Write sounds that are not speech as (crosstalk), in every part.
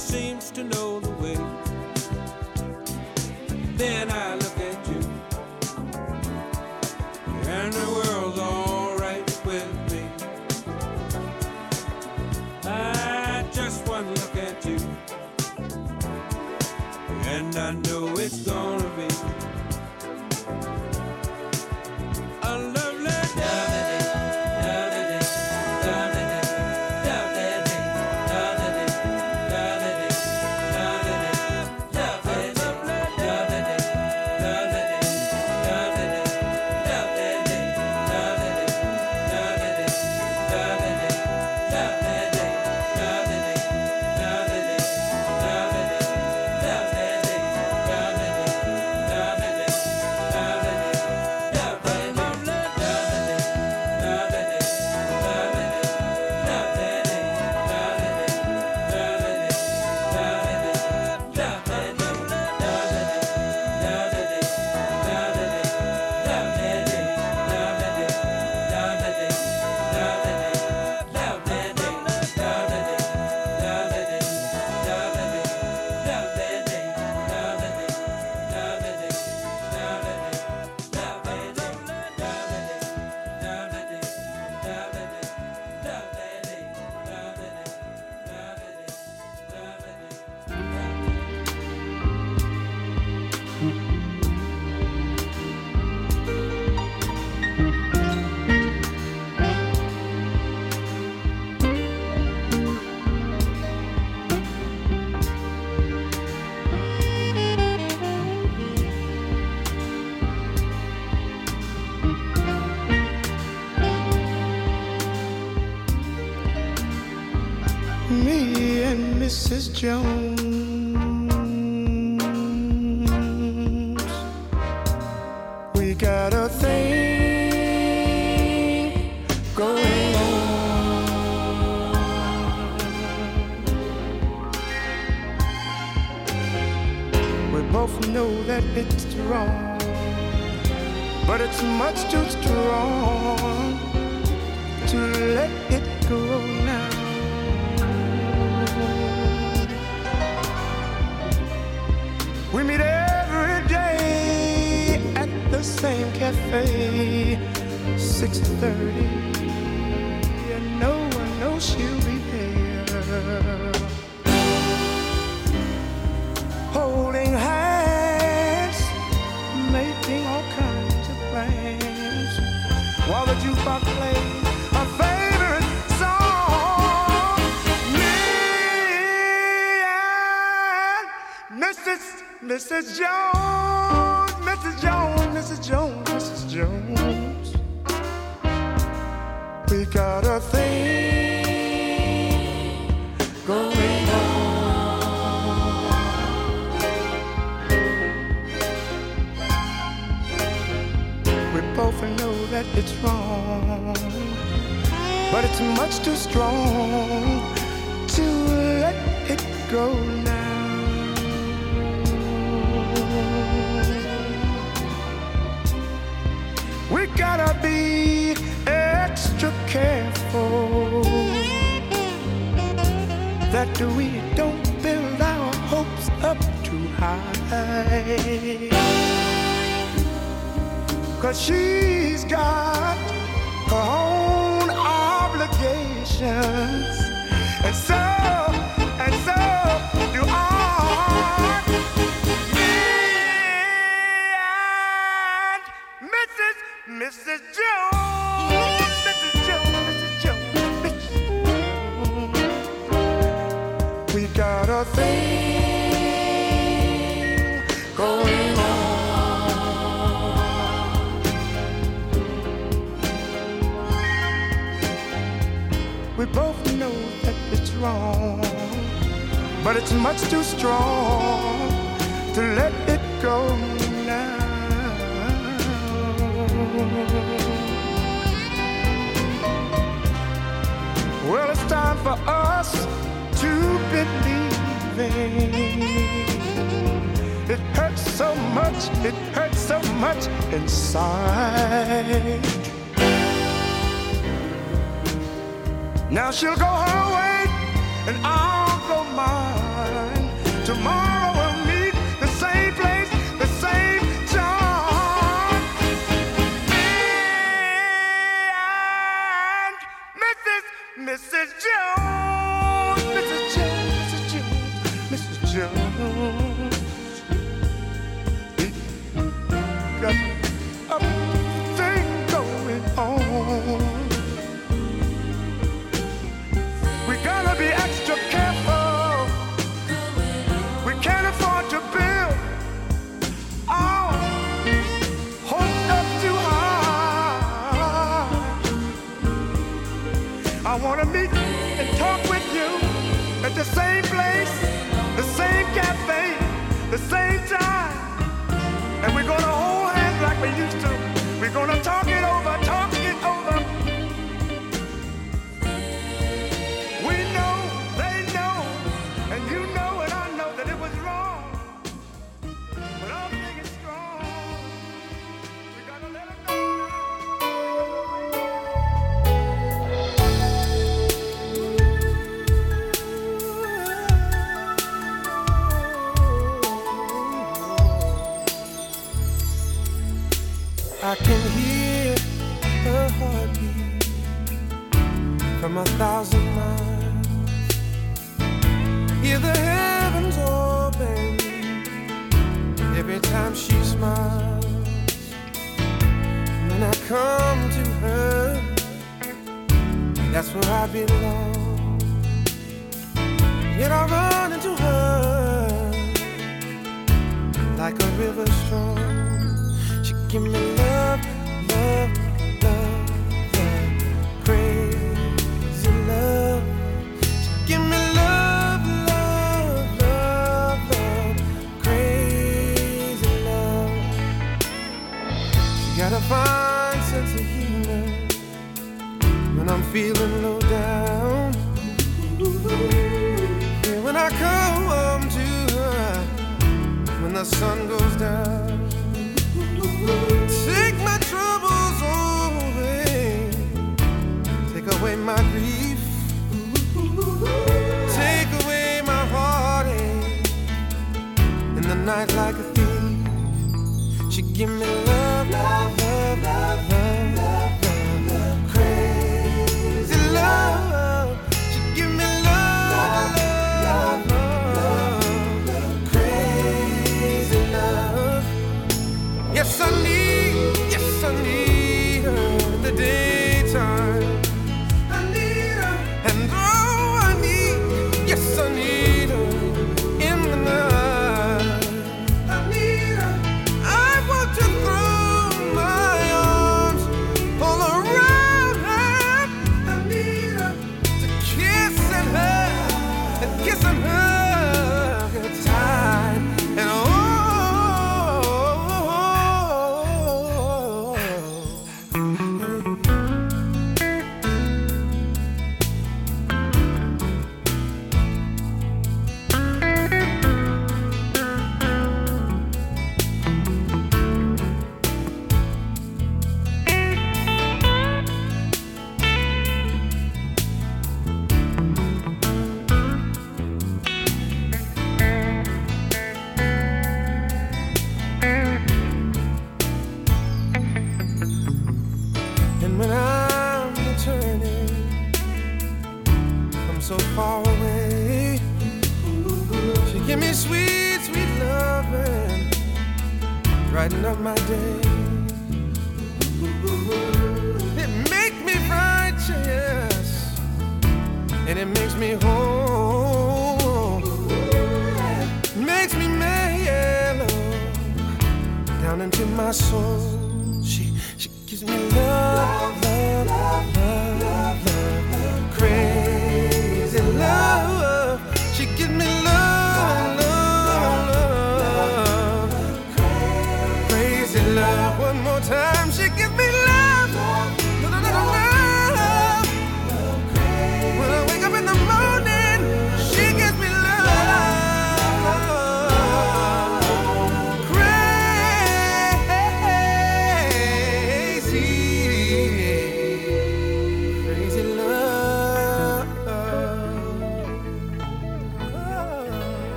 seems to know the way, Mrs. careful that we don't build our hopes up too high. Cause she's got her own obligations, and so, and so do I. Me and Mrs. Mrs. Jones. but it's much too strong to let it go now. Well, it's time for us to believe in. It hurts so much, it hurts so much inside. Now she'll go her way, and I.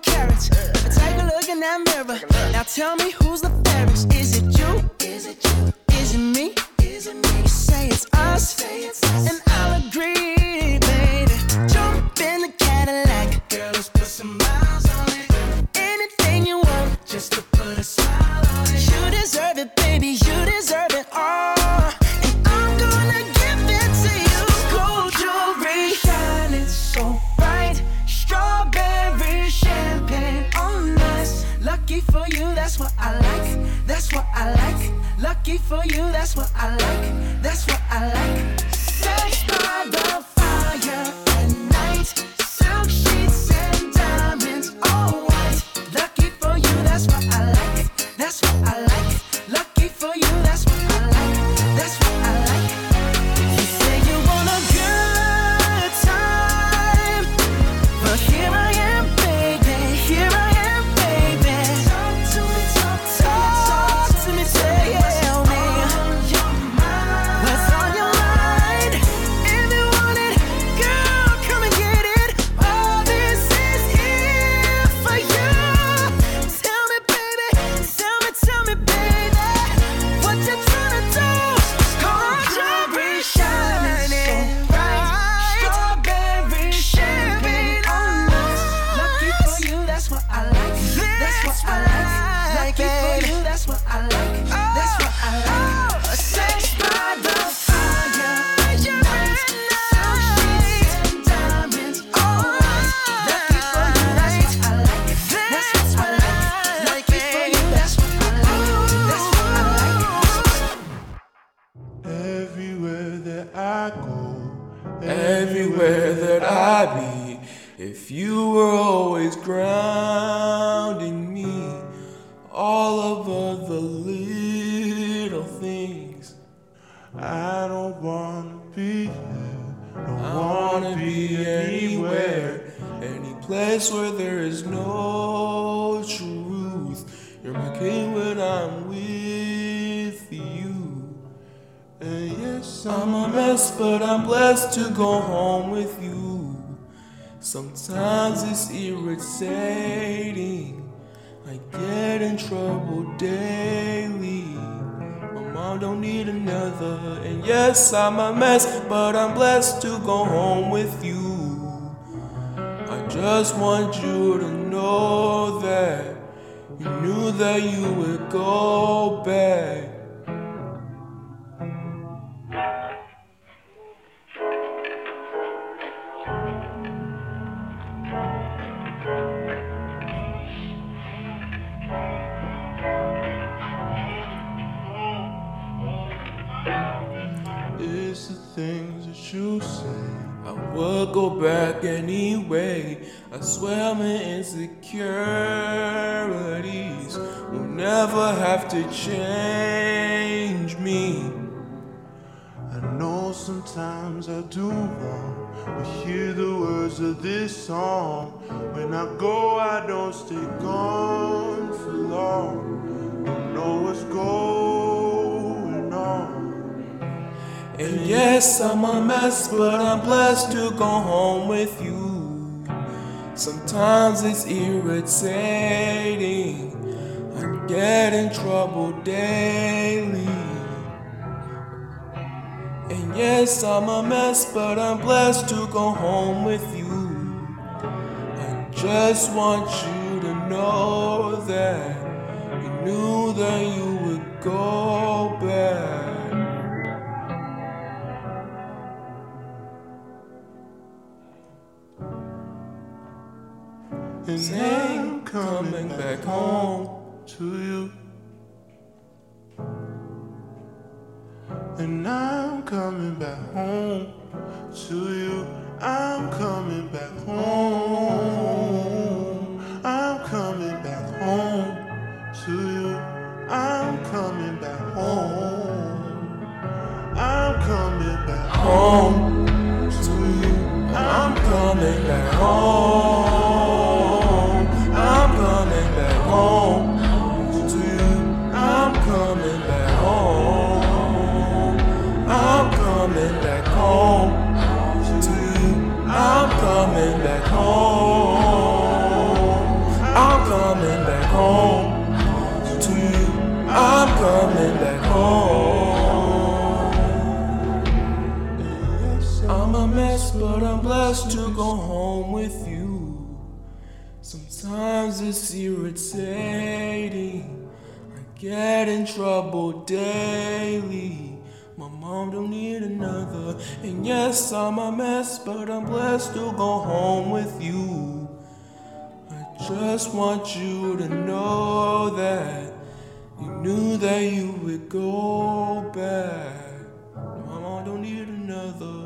carriage. Take a look in that mirror. Now tell me who's the Sometimes it's irritating. I get in trouble daily. My mom don't need another. And yes, I'm a mess, but I'm blessed to go home with you. I just want you to know that you knew that you would go back. The things that you say. I would go back anyway. I swear my insecurities will never have to change me. I know sometimes I do wrong, but hear the words of this song. When I go, I don't stay gone for long. Don't know what's going And yes, I'm a mess, but I'm blessed to go home with you. Sometimes it's irritating. I get in trouble daily. And yes, I'm a mess, but I'm blessed to go home with you. I just want you to know that you knew that you would go back. And I'm coming back home. to you. And I'm coming back home to you. I'm coming back home. I'm coming back home to you. I'm coming back home. I'm coming back home to you. I'm coming back home. But I'm blessed to go home with you. Sometimes it's irritating. I get in trouble daily. My mom don't need another. And yes, I'm a mess, but I'm blessed to go home with you. I just want you to know that you knew that you would go back. My mom don't need another.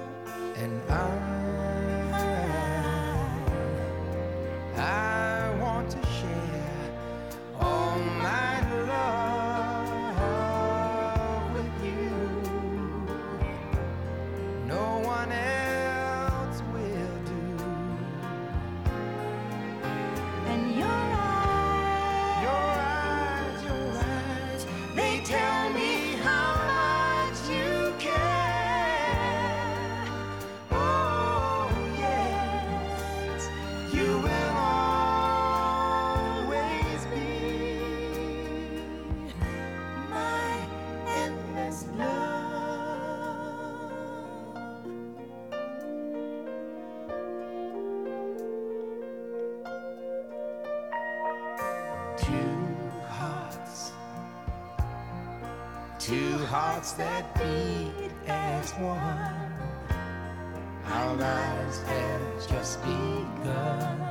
And I, I want to share all my love with you. No one else hearts that beat as one. Our lives have just begun.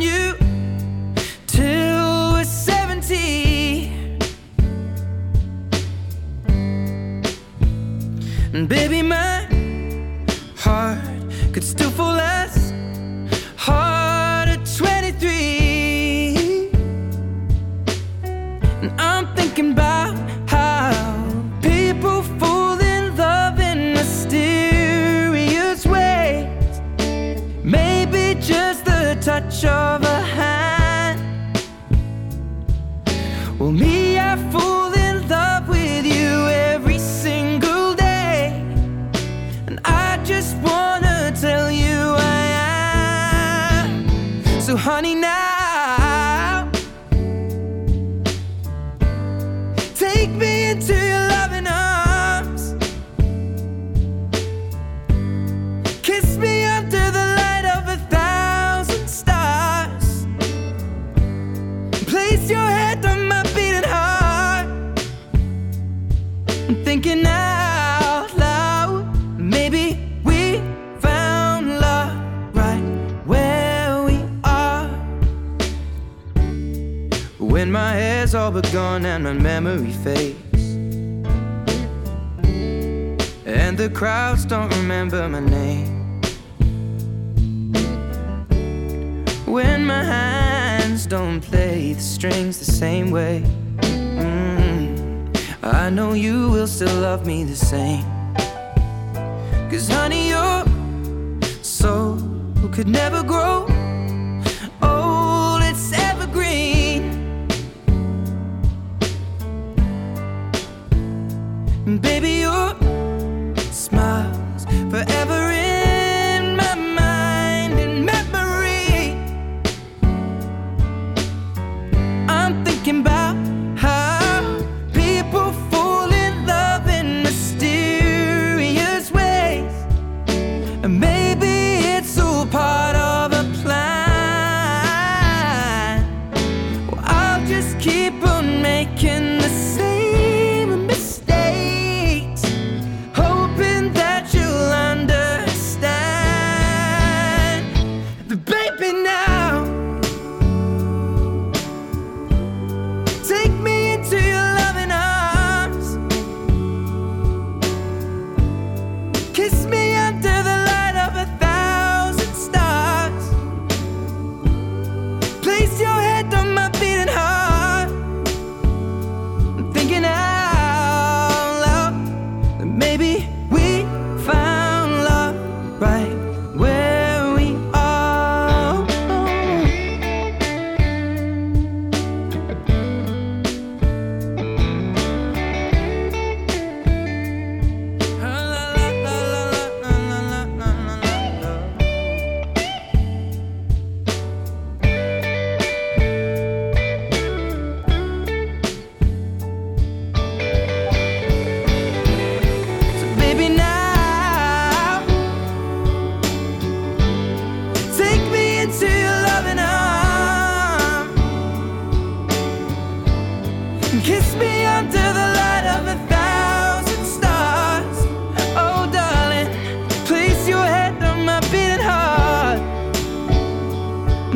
And baby, my heart could still fall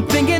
thinking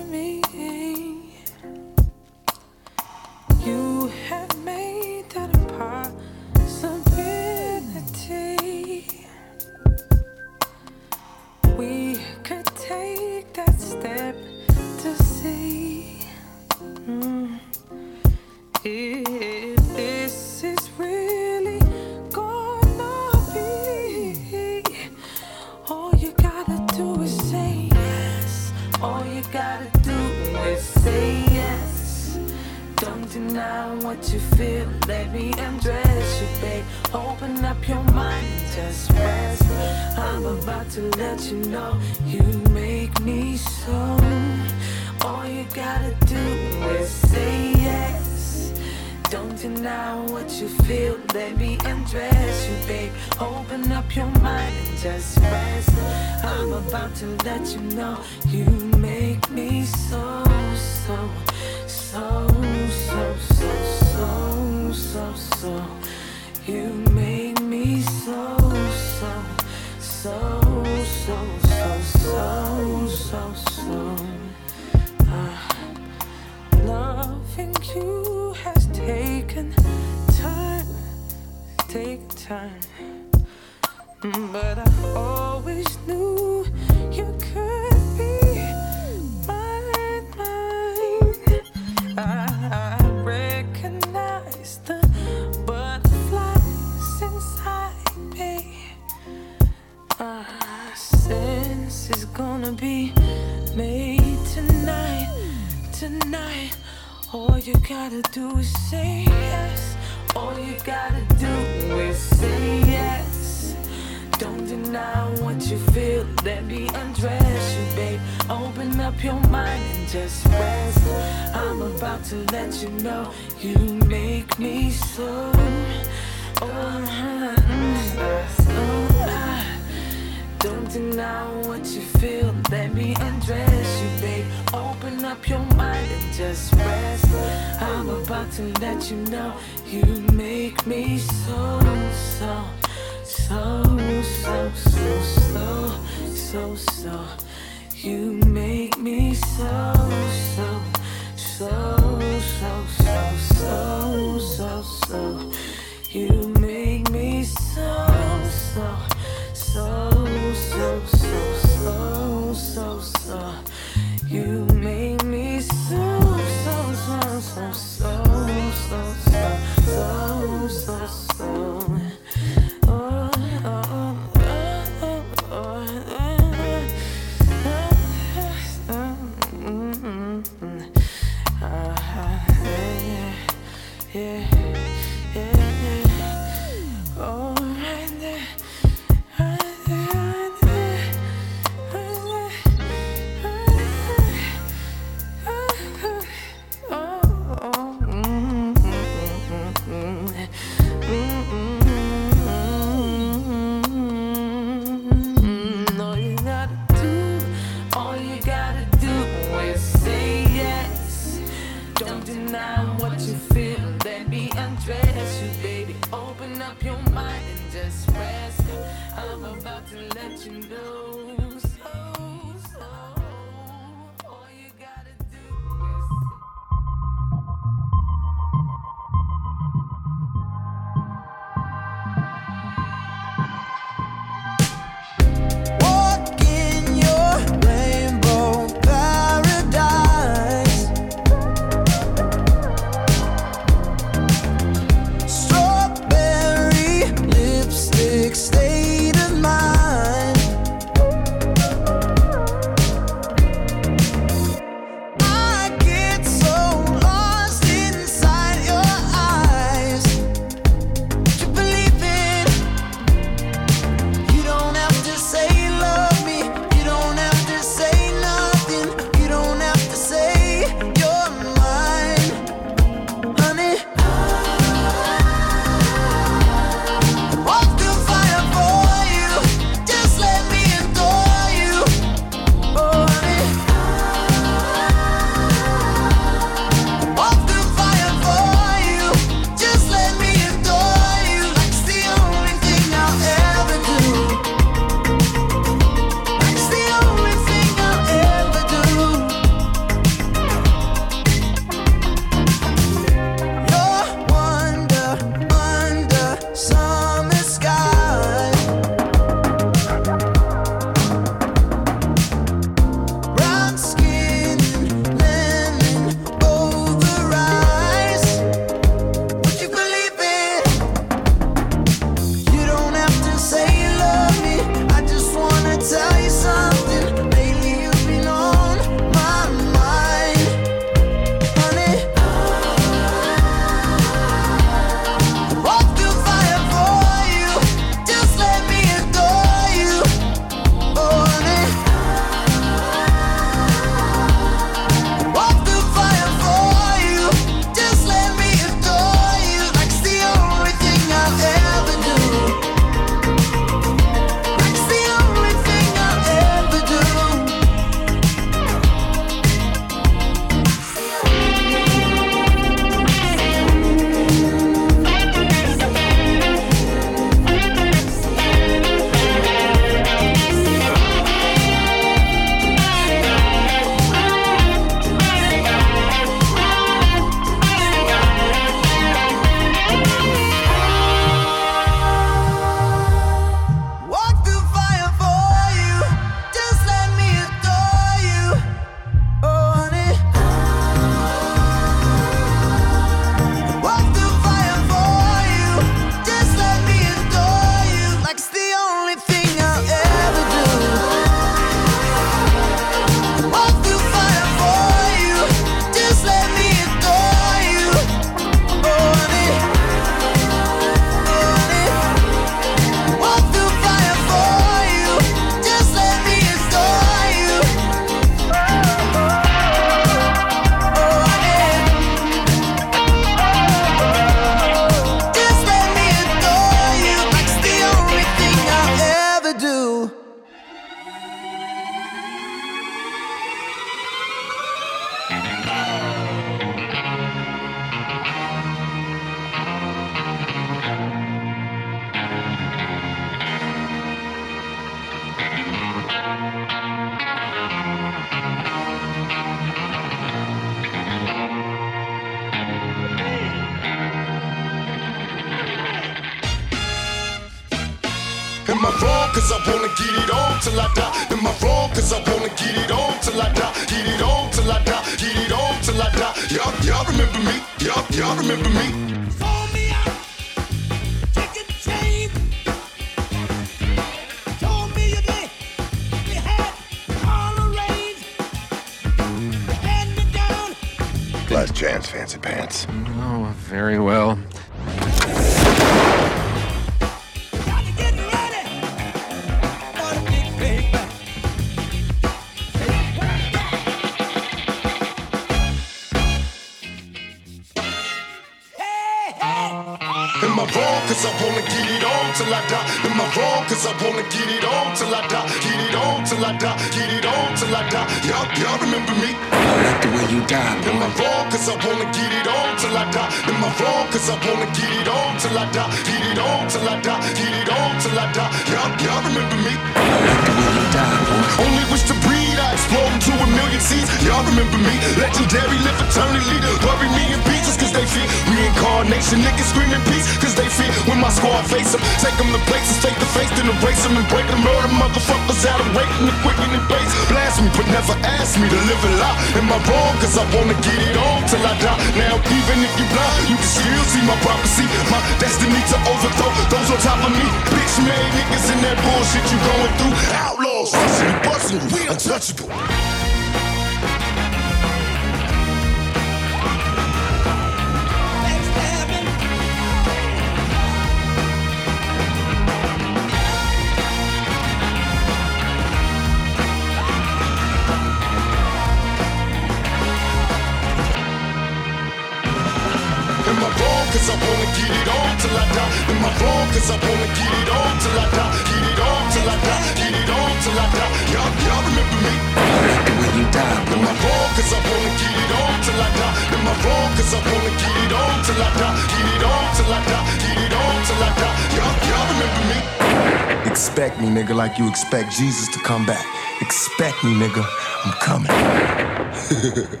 come back. Expect me, nigga. I'm coming. (laughs)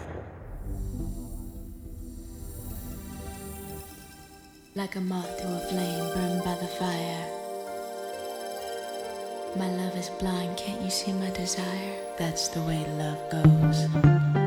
like a moth to a flame burned by the fire. My love is blind, can't you see my desire? That's the way love goes.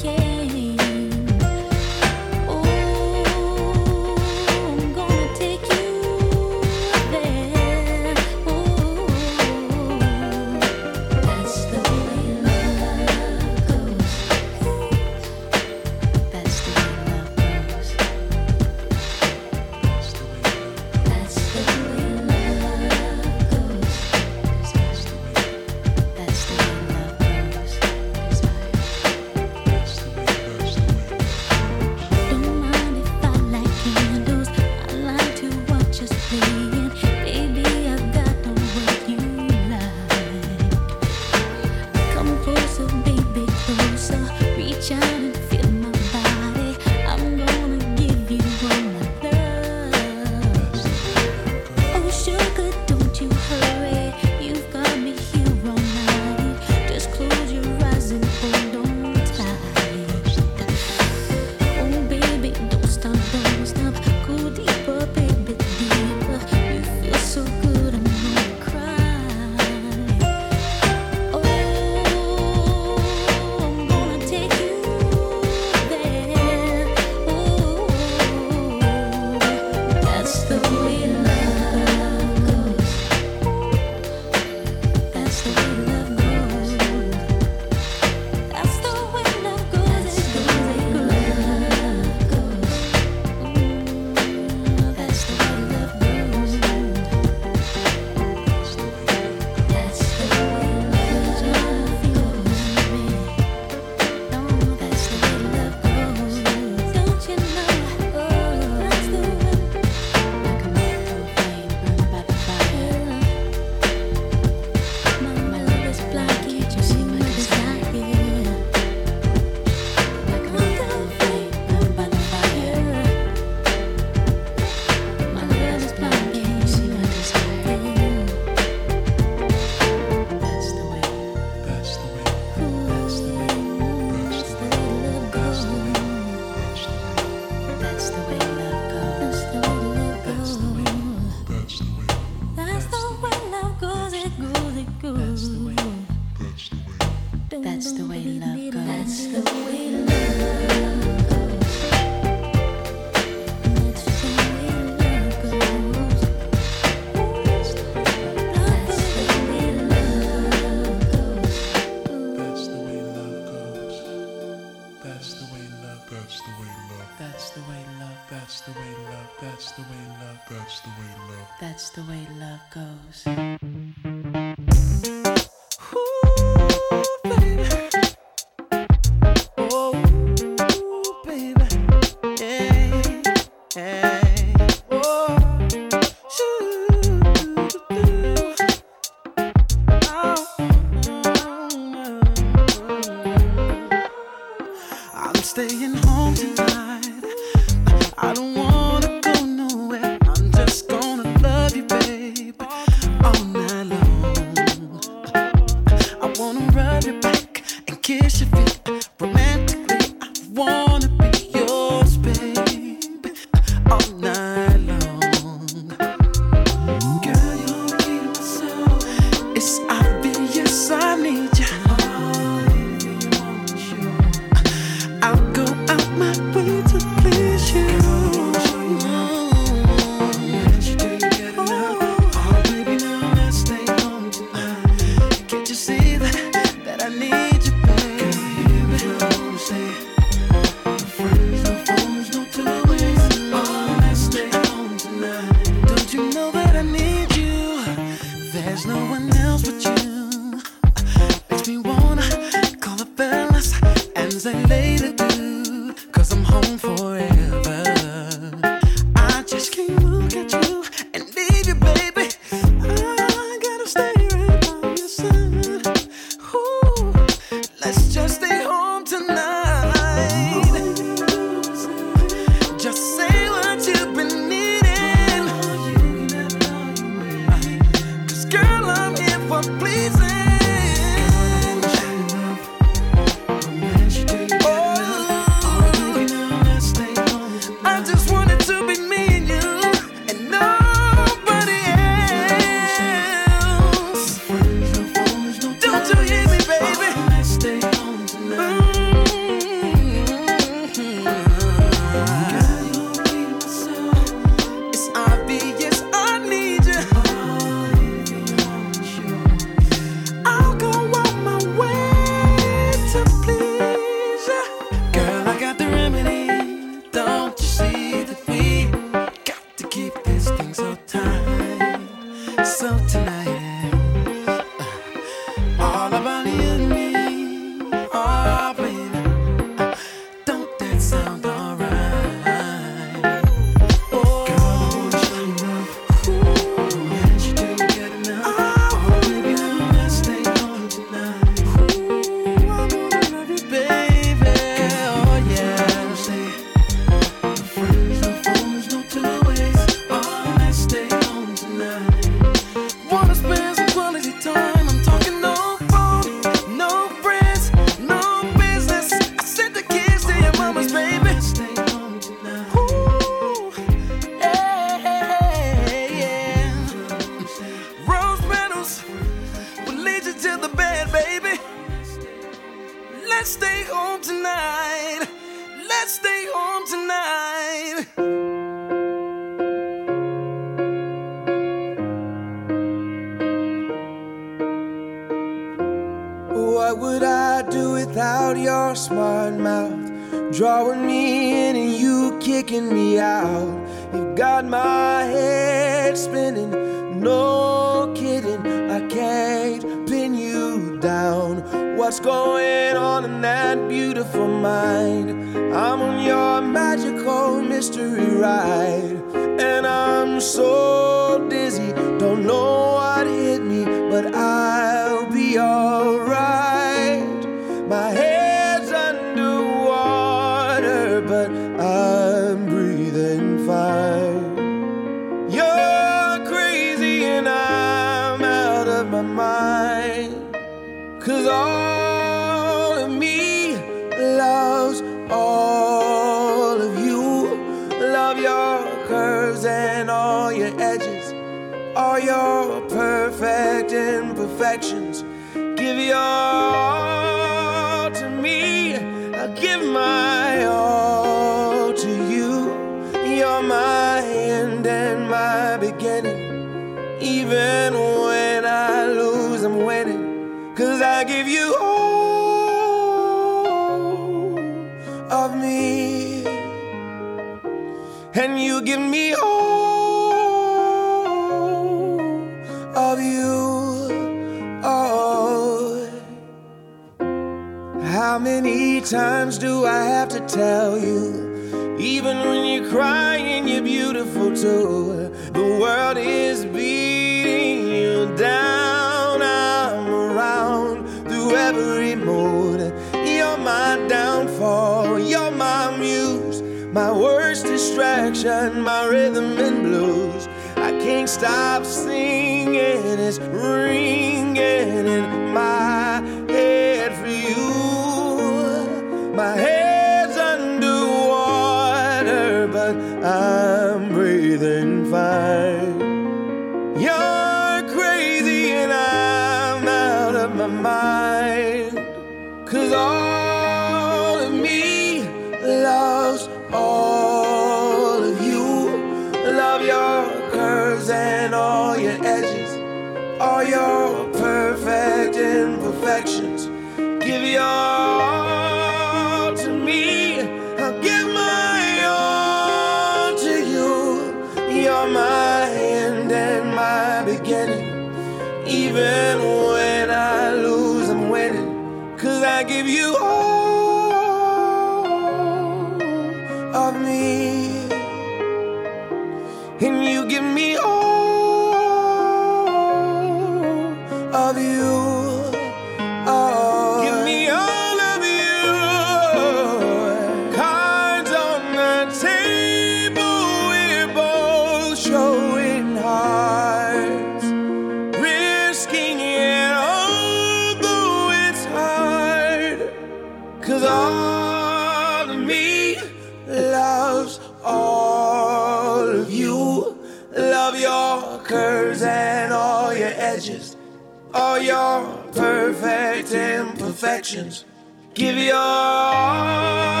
Give your all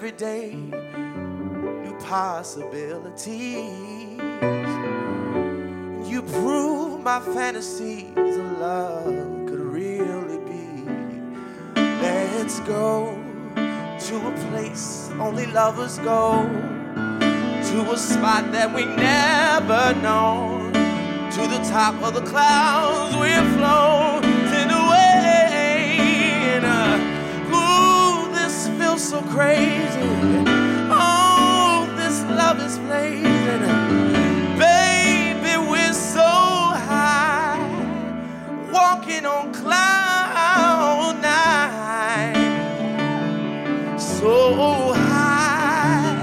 every day new possibilities. And You prove my fantasies of love could really be. Let's go to a place only lovers go, to a spot that we never known, to the top of the clouds we're floating so crazy. Oh, this love is blazing. Baby, we're so high, walking on cloud nine so high,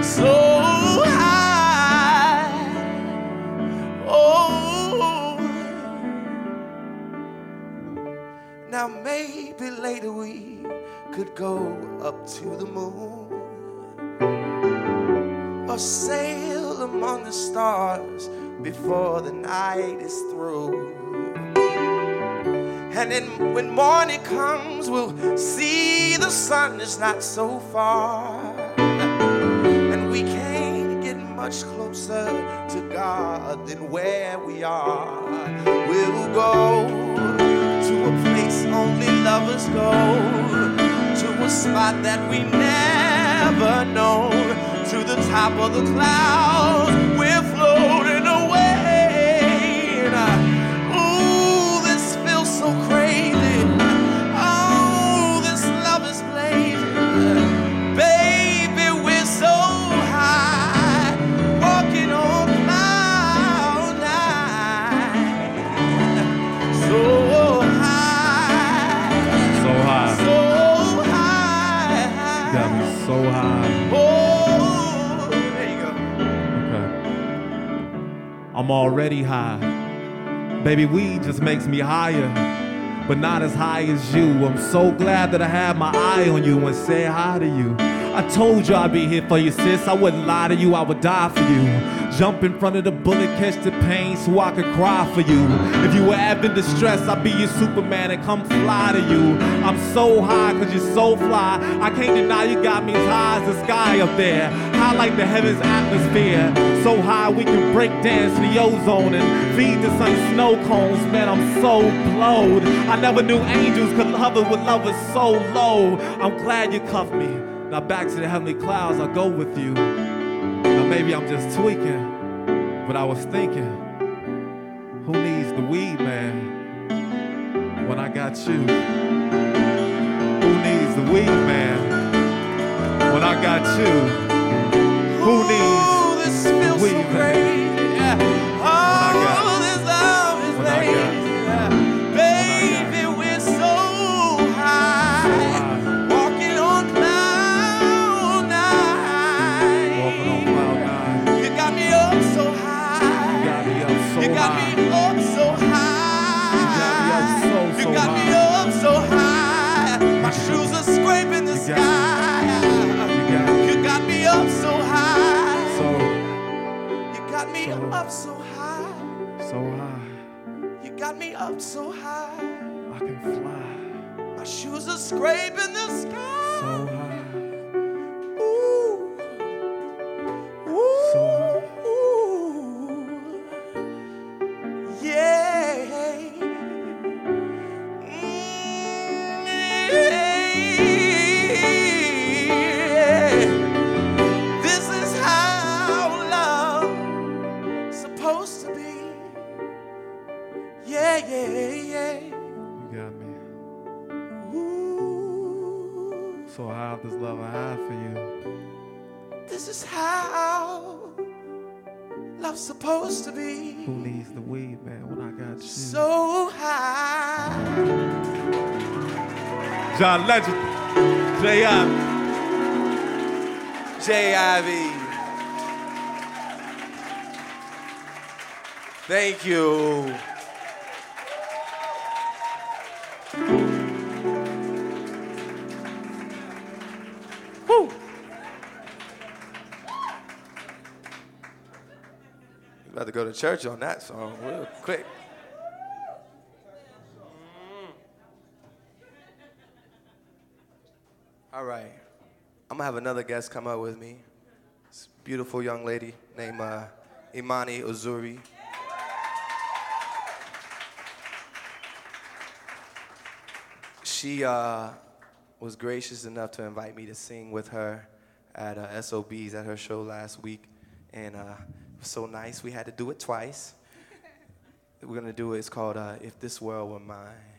so high. Oh, now maybe later we could go up to the moon or sail among the stars before the night is through. And then when morning comes, we'll see the sun is not so far. And we can't get much closer to God than where we are. We'll go to a place only lovers go, a spot that we never known, to the top of the clouds. We're floating already high. Baby, weed just makes me higher, but not as high as you. I'm so glad that I had my eye on you and say hi to you. I told you I'd be here for you, sis. I wouldn't lie to you, I would die for you. Jump in front of the bullet, catch the pain so I could cry for you. If you were ever in distress, I'd be your Superman and come fly to you. I'm so high cause you're so fly. I can't deny you got me as high as the sky up there. High like the heavens atmosphere. So high we can break dance the ozone and feed the sun snow cones. Man, I'm so blowed. I never knew angels could hover with lovers so low. I'm glad you cuffed me. Now back to the heavenly clouds, I'll go with you. Maybe I'm just tweaking, but I was thinking, who needs the weed, man, when I got you? Who needs the weed, man, when I got you? Who needs up so high. I can fly. My shoes are scraping the sky. Supposed to be. Who needs the weed, man, when I got you? So high. John Legend, J.I. J.I.V. Thank you. About to go to church on that song real quick. All right. I'm gonna have another guest come up with me. This beautiful young lady named uh, Imani Uzuri. She uh, was gracious enough to invite me to sing with her at uh, SOB's at her show last week, and uh, so nice. We had to do it twice. We're gonna do it. It's called uh, "If This World Were Mine."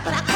Not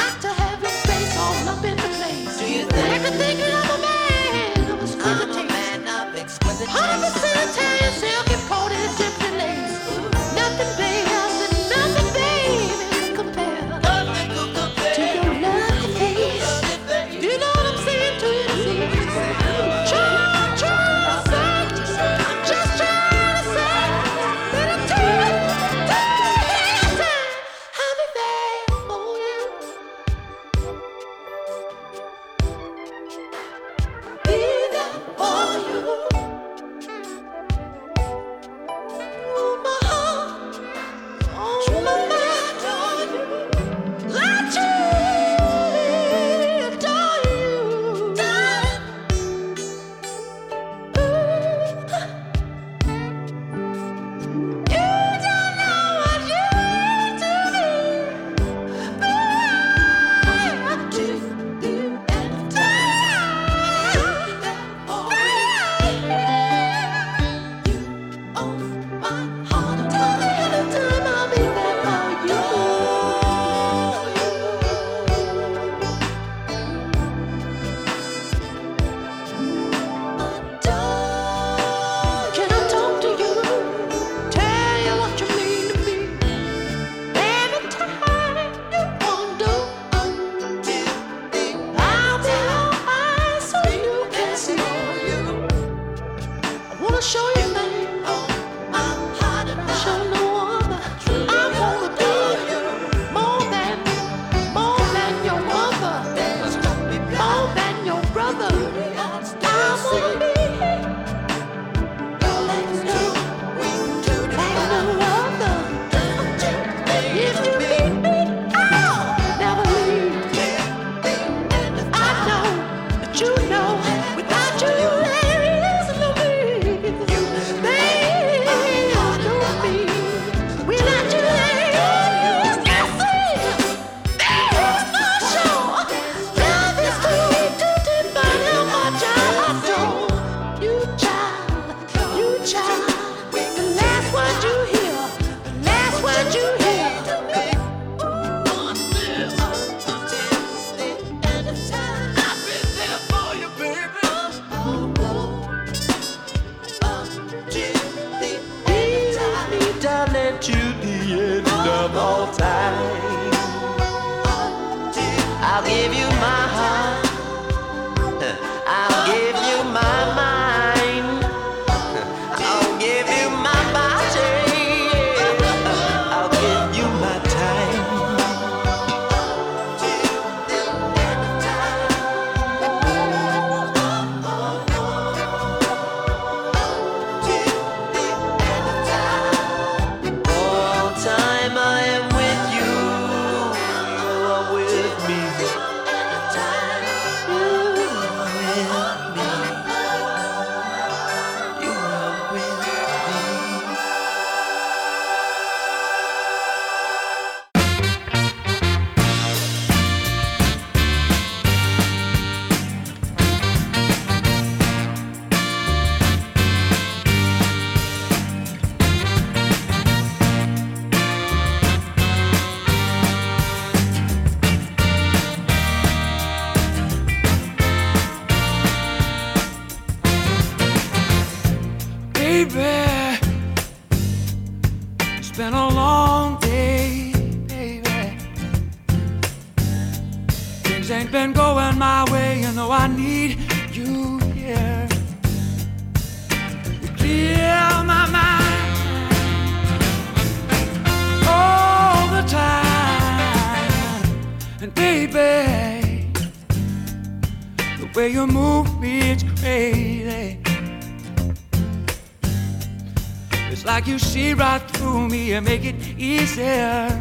and make it easier.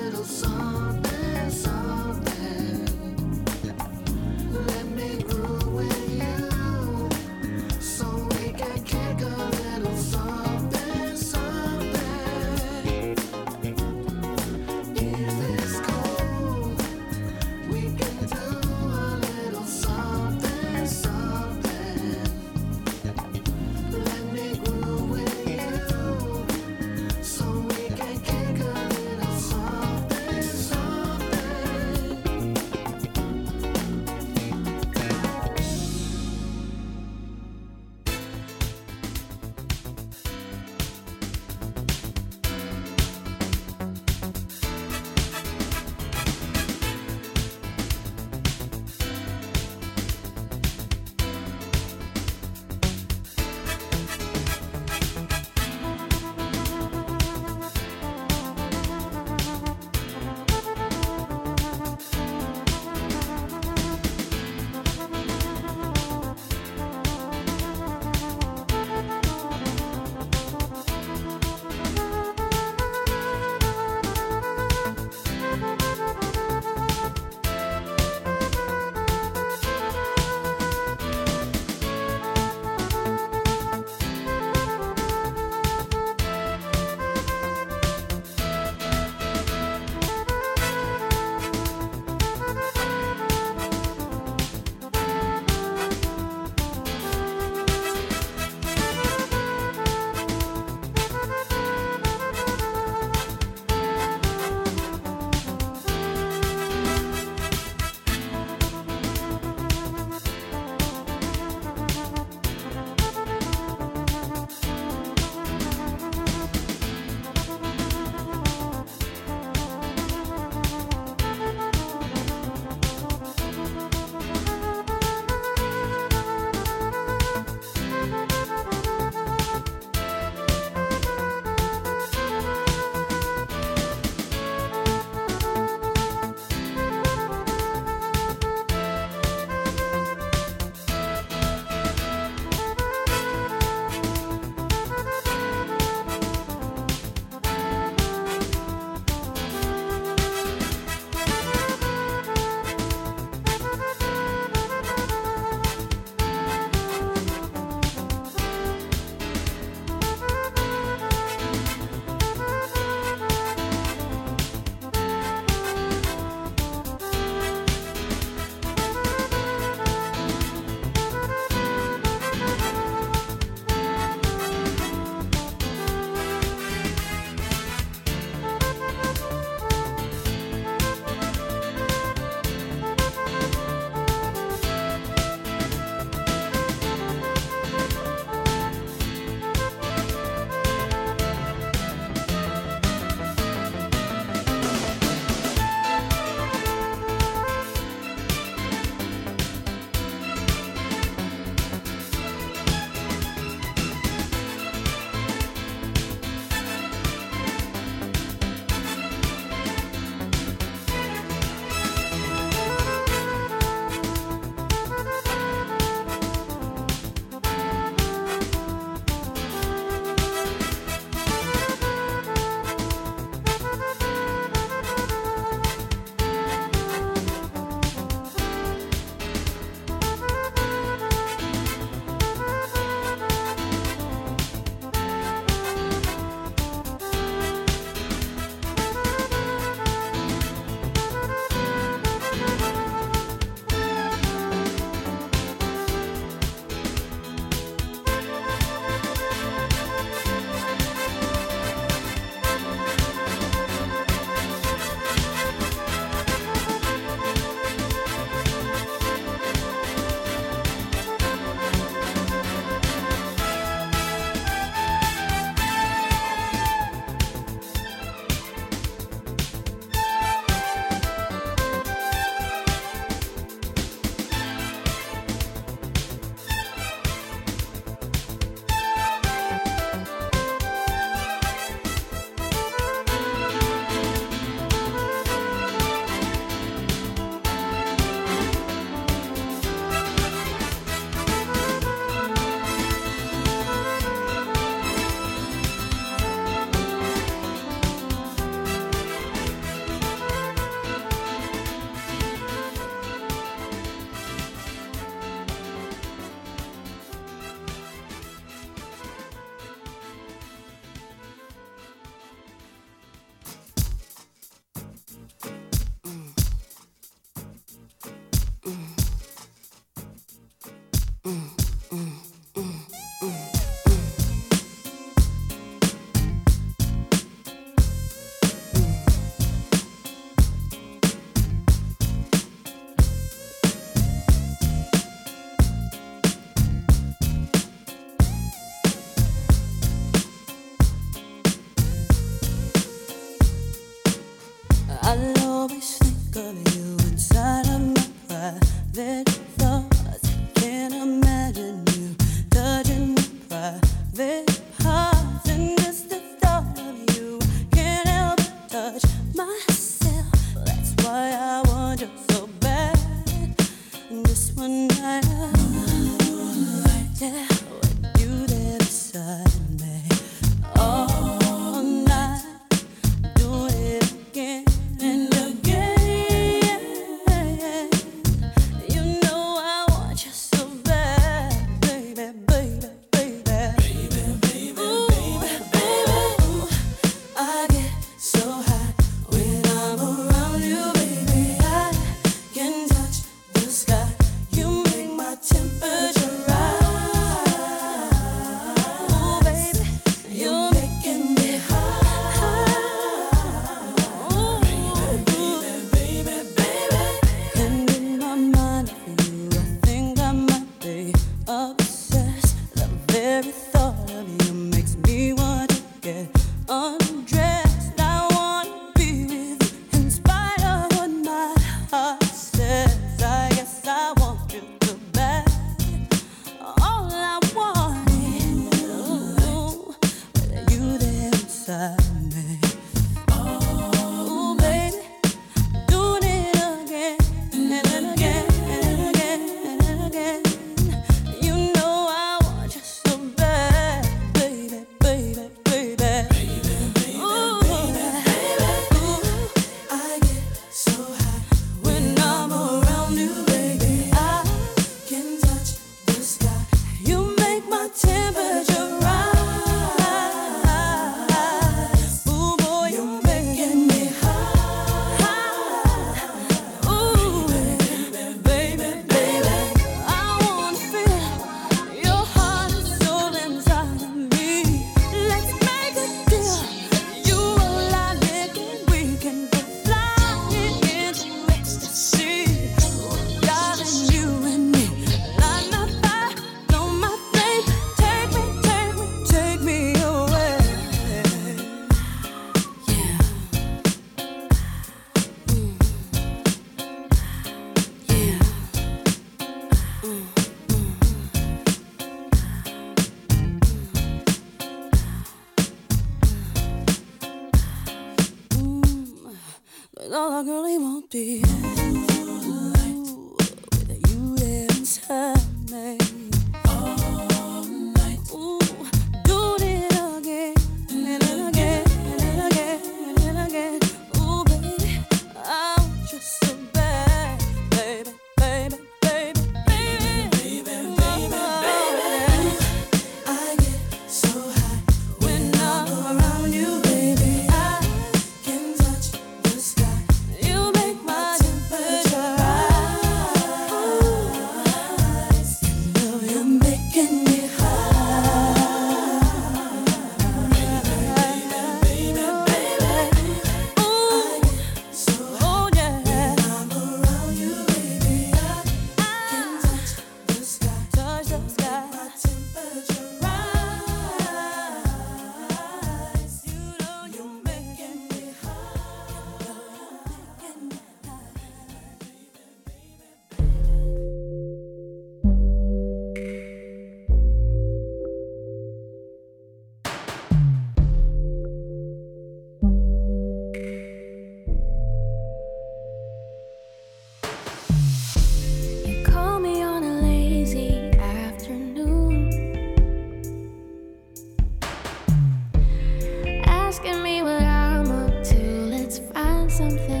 asking me what I'm up to. Let's find something.